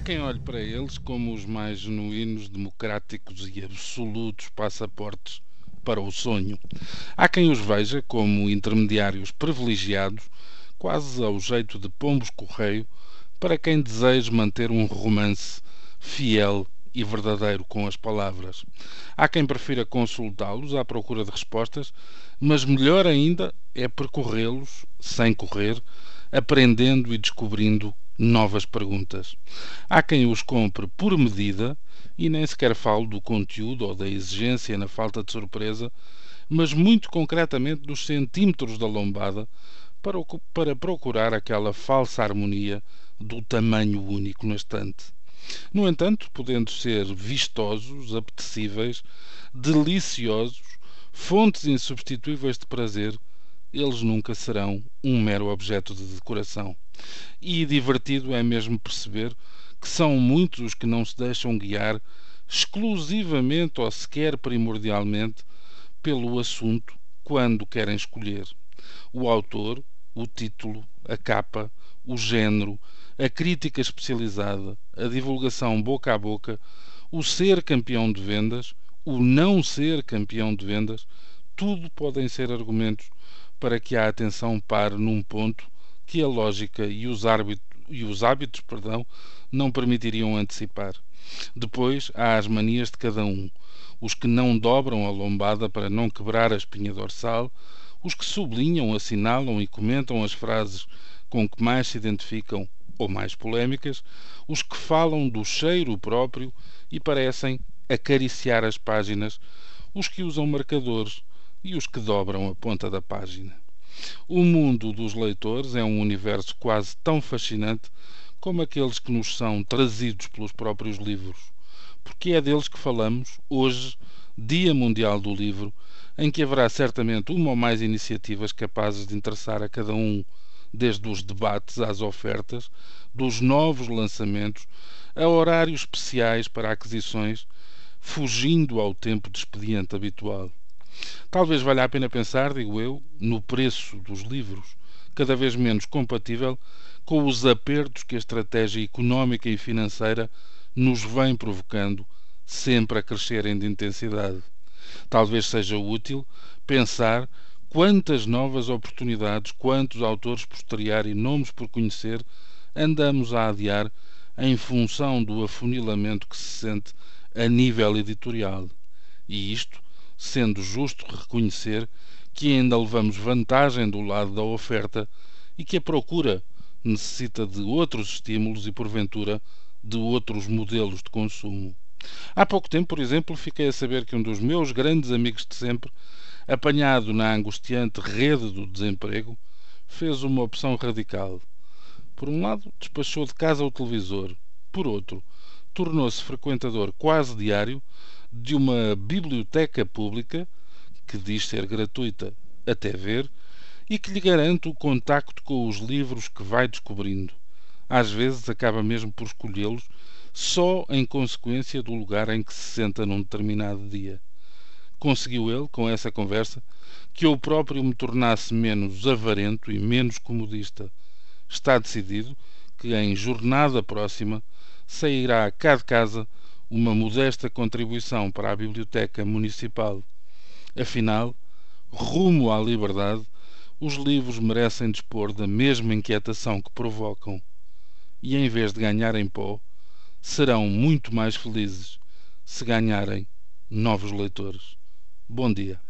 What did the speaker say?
quem olhe para eles como os mais genuínos, democráticos e absolutos passaportes para o sonho. Há quem os veja como intermediários privilegiados, quase ao jeito de pombos correio, para quem deseja manter um romance fiel e verdadeiro com as palavras. Há quem prefira consultá-los à procura de respostas, mas melhor ainda é percorrê-los sem correr, aprendendo e descobrindo novas perguntas. Há quem os compre por medida e nem sequer falo do conteúdo ou da exigência na falta de surpresa, mas muito concretamente dos centímetros da lombada para, para procurar aquela falsa harmonia do tamanho único na estante. No entanto, podendo ser vistosos, apetecíveis, deliciosos, fontes insubstituíveis de prazer, eles nunca serão um mero objeto de decoração. E divertido é mesmo perceber que são muitos os que não se deixam guiar exclusivamente ou sequer primordialmente pelo assunto quando querem escolher. O autor, o título, a capa, o género, a crítica especializada, a divulgação boca a boca, o ser campeão de vendas, o não ser campeão de vendas, tudo podem ser argumentos para que a atenção pare num ponto que a lógica e os, árbitros, e os hábitos perdão, não permitiriam antecipar. Depois há as manias de cada um, os que não dobram a lombada para não quebrar a espinha dorsal, os que sublinham, assinalam e comentam as frases com que mais se identificam ou mais polémicas, os que falam do cheiro próprio e parecem acariciar as páginas, os que usam marcadores e os que dobram a ponta da página. O mundo dos leitores é um universo quase tão fascinante como aqueles que nos são trazidos pelos próprios livros, porque é deles que falamos hoje, Dia Mundial do Livro, em que haverá certamente uma ou mais iniciativas capazes de interessar a cada um desde os debates às ofertas, dos novos lançamentos, a horários especiais para aquisições, fugindo ao tempo de expediente habitual. Talvez valha a pena pensar, digo eu, no preço dos livros, cada vez menos compatível com os apertos que a estratégia económica e financeira nos vem provocando, sempre a crescerem de intensidade. Talvez seja útil pensar Quantas novas oportunidades, quantos autores por e nomes por conhecer andamos a adiar em função do afunilamento que se sente a nível editorial. E isto, sendo justo reconhecer que ainda levamos vantagem do lado da oferta e que a procura necessita de outros estímulos e, porventura, de outros modelos de consumo. Há pouco tempo, por exemplo, fiquei a saber que um dos meus grandes amigos de sempre apanhado na angustiante rede do desemprego, fez uma opção radical. Por um lado, despachou de casa o televisor. Por outro, tornou-se frequentador quase diário de uma biblioteca pública, que diz ser gratuita até ver, e que lhe garante o contacto com os livros que vai descobrindo. Às vezes acaba mesmo por escolhê-los só em consequência do lugar em que se senta num determinado dia. Conseguiu ele, com essa conversa, que eu próprio me tornasse menos avarento e menos comodista. Está decidido que em jornada próxima sairá cá de casa uma modesta contribuição para a Biblioteca Municipal. Afinal, rumo à liberdade, os livros merecem dispor da mesma inquietação que provocam. E em vez de ganharem pó, serão muito mais felizes se ganharem novos leitores. Bom dia.